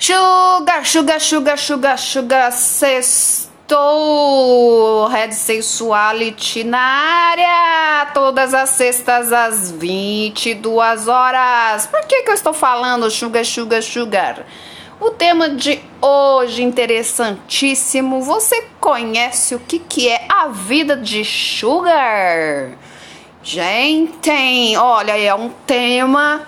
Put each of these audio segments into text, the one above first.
Sugar, sugar, sugar, sugar, sugar, sextou, Red Sensuality na área, todas as sextas às 22 horas. Por que que eu estou falando sugar, sugar, sugar? O tema de hoje interessantíssimo. Você conhece o que que é a vida de sugar? Gente, olha, é um tema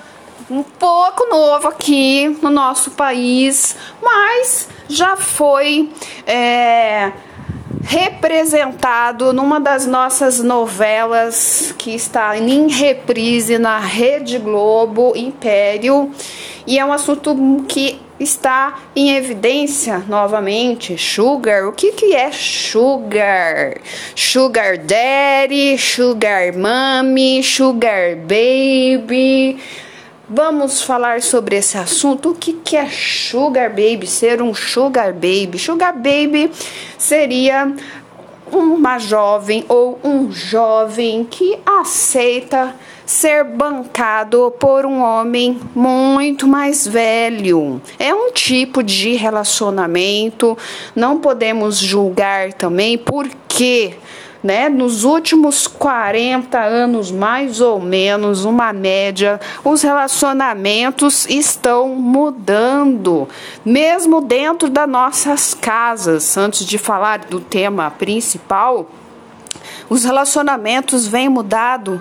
um pouco novo aqui no nosso país, mas já foi é, representado numa das nossas novelas que está em reprise na Rede Globo Império e é um assunto que está em evidência novamente. Sugar, o que, que é sugar? Sugar daddy, sugar mommy, sugar baby Vamos falar sobre esse assunto. O que, que é sugar baby? Ser um sugar baby. Sugar baby seria uma jovem ou um jovem que aceita ser bancado por um homem muito mais velho. É um tipo de relacionamento, não podemos julgar também porque né? Nos últimos 40 anos, mais ou menos, uma média, os relacionamentos estão mudando, mesmo dentro das nossas casas. Antes de falar do tema principal, os relacionamentos vêm mudado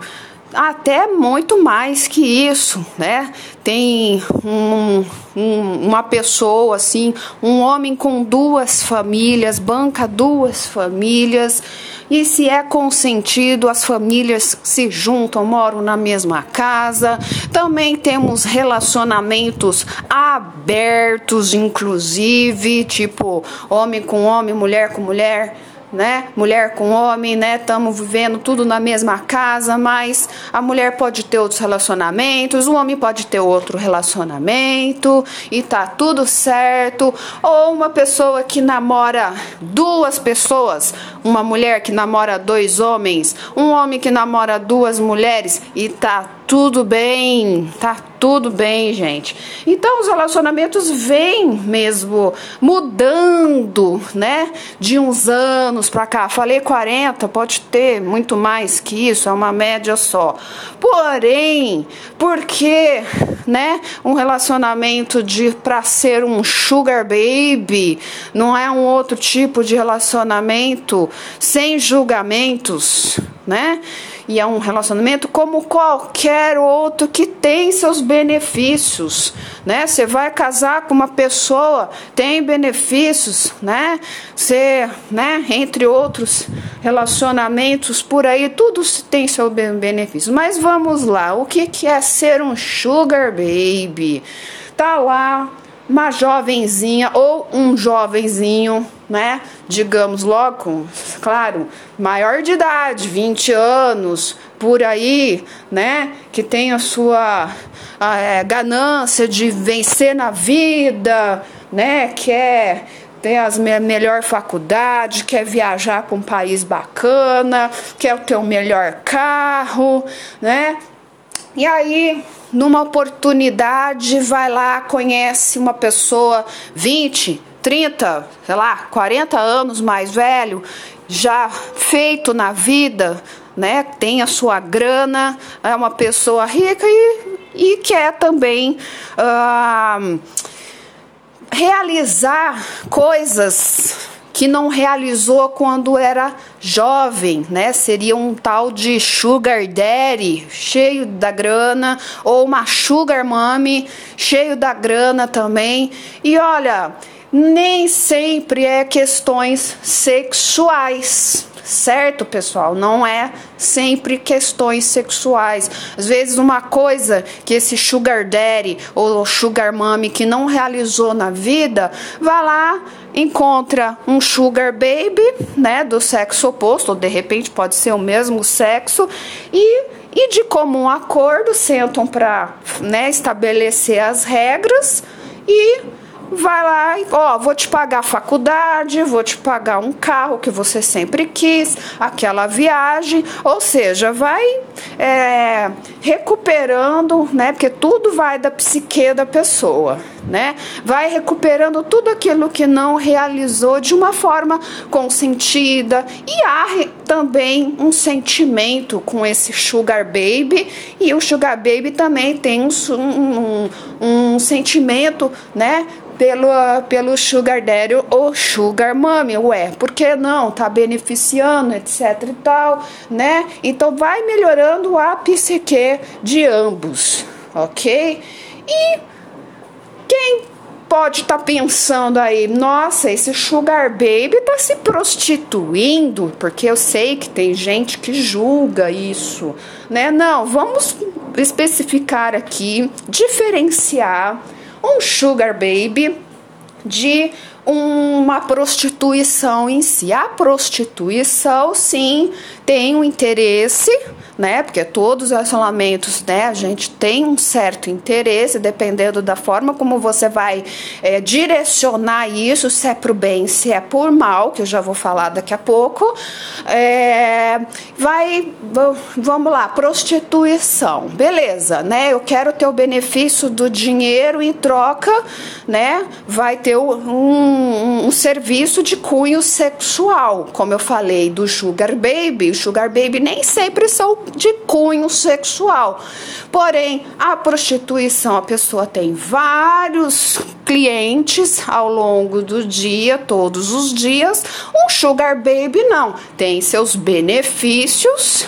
até muito mais que isso, né? Tem um, um, uma pessoa assim, um homem com duas famílias, banca duas famílias, e se é consentido, as famílias se juntam, moram na mesma casa. Também temos relacionamentos abertos, inclusive, tipo homem com homem, mulher com mulher né? Mulher com homem, né? Estamos vivendo tudo na mesma casa, mas a mulher pode ter outros relacionamentos, o homem pode ter outro relacionamento e tá tudo certo. Ou uma pessoa que namora duas pessoas, uma mulher que namora dois homens, um homem que namora duas mulheres e tá tudo bem, tá tudo bem, gente. Então os relacionamentos vêm mesmo mudando, né? De uns anos para cá. Falei 40, pode ter muito mais que isso, é uma média só. Porém, porque, né, um relacionamento de para ser um sugar baby, não é um outro tipo de relacionamento sem julgamentos, né? E é um relacionamento como qualquer outro que tem seus benefícios, né? Você vai casar com uma pessoa, tem benefícios, né? Você, né, entre outros relacionamentos por aí, tudo tem seu benefício. Mas vamos lá, o que que é ser um sugar baby? Tá lá uma jovenzinha ou um jovenzinho, né? Digamos logo, claro, maior de idade, 20 anos, por aí, né? Que tem a sua a, é, ganância de vencer na vida, né? Quer ter as me melhor faculdade, quer viajar para um país bacana, quer ter o melhor carro, né? E aí, numa oportunidade, vai lá, conhece uma pessoa 20, 30, sei lá, 40 anos mais velho, já feito na vida, né? Tem a sua grana, é uma pessoa rica e, e quer também uh, realizar coisas que não realizou quando era jovem, né? Seria um tal de sugar daddy, cheio da grana, ou uma sugar mommy, cheio da grana também. E olha, nem sempre é questões sexuais certo, pessoal? Não é sempre questões sexuais. Às vezes, uma coisa que esse sugar daddy ou sugar mommy que não realizou na vida, vai lá, encontra um sugar baby, né, do sexo oposto, ou de repente pode ser o mesmo sexo, e, e de comum acordo sentam para né, estabelecer as regras e vai lá ó, vou te pagar a faculdade, vou te pagar um carro que você sempre quis, aquela viagem, ou seja, vai é, recuperando, né? Porque tudo vai da psique da pessoa, né? Vai recuperando tudo aquilo que não realizou de uma forma consentida e há também um sentimento com esse sugar baby e o sugar baby também tem um, um, um sentimento, né? pelo, pelo Sugar Daddy ou Sugar Mommy. Ué, por que não? Tá beneficiando, etc e tal, né? Então vai melhorando a psique de ambos, ok? E quem pode estar tá pensando aí, nossa, esse sugar baby tá se prostituindo, porque eu sei que tem gente que julga isso, né? Não, vamos especificar aqui, diferenciar um sugar baby de uma prostituição em si. A prostituição, sim, tem um interesse, né? Porque todos os relacionamentos, né? A gente tem um certo interesse, dependendo da forma como você vai é, direcionar isso, se é pro bem, se é por mal, que eu já vou falar daqui a pouco. É, vai, vamos lá, prostituição, beleza, né? Eu quero ter o benefício do dinheiro em troca, né? Vai ter um, um, serviço de cunho sexual, como eu falei do Sugar Baby. O Sugar Baby nem sempre são de cunho sexual. Porém, a prostituição, a pessoa tem vários clientes ao longo do dia, todos os dias. Um Sugar Baby não, tem seus benefícios,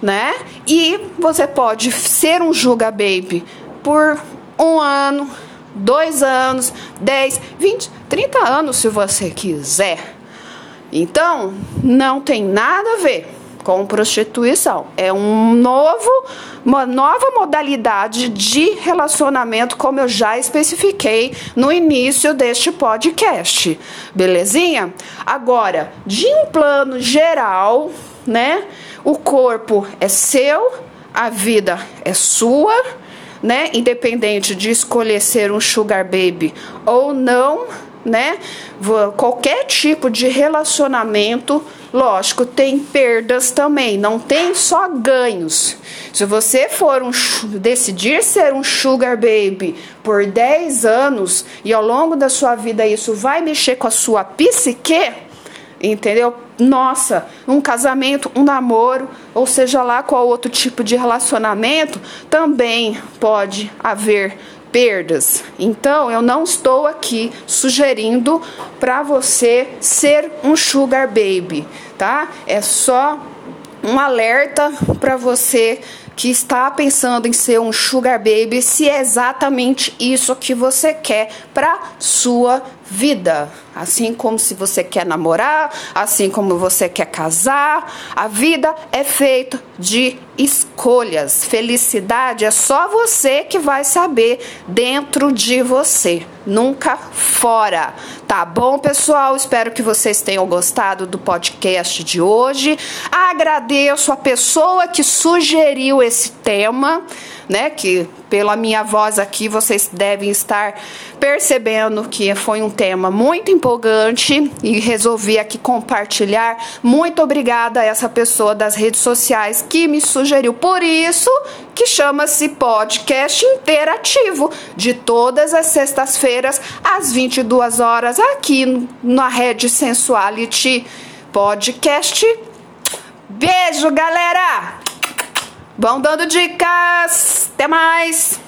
né? E você pode ser um Sugar Baby por um ano, dois anos, 10, 20, 30 anos se você quiser. Então, não tem nada a ver com prostituição. É um novo, uma nova modalidade de relacionamento, como eu já especifiquei no início deste podcast. Belezinha? Agora, de um plano geral, né? O corpo é seu, a vida é sua né? Independente de escolher ser um sugar baby ou não, né? Qualquer tipo de relacionamento, lógico, tem perdas também, não tem só ganhos. Se você for um decidir ser um sugar baby por 10 anos e ao longo da sua vida isso vai mexer com a sua psique, entendeu? Nossa, um casamento, um namoro, ou seja lá qual outro tipo de relacionamento, também pode haver perdas. Então, eu não estou aqui sugerindo para você ser um sugar baby, tá? É só um alerta para você que está pensando em ser um sugar baby, se é exatamente isso que você quer para sua vida. Assim como se você quer namorar, assim como você quer casar, a vida é feita de escolhas. Felicidade é só você que vai saber dentro de você, nunca fora. Tá bom, pessoal? Espero que vocês tenham gostado do podcast de hoje. Agradeço a pessoa que sugeriu esse tema né? Que pela minha voz aqui vocês devem estar percebendo que foi um tema muito empolgante e resolvi aqui compartilhar. Muito obrigada a essa pessoa das redes sociais que me sugeriu. Por isso que chama-se podcast interativo de todas as sextas-feiras às 22 horas aqui na Rede Sensuality Podcast. Beijo, galera! Vão dando dicas. Até mais.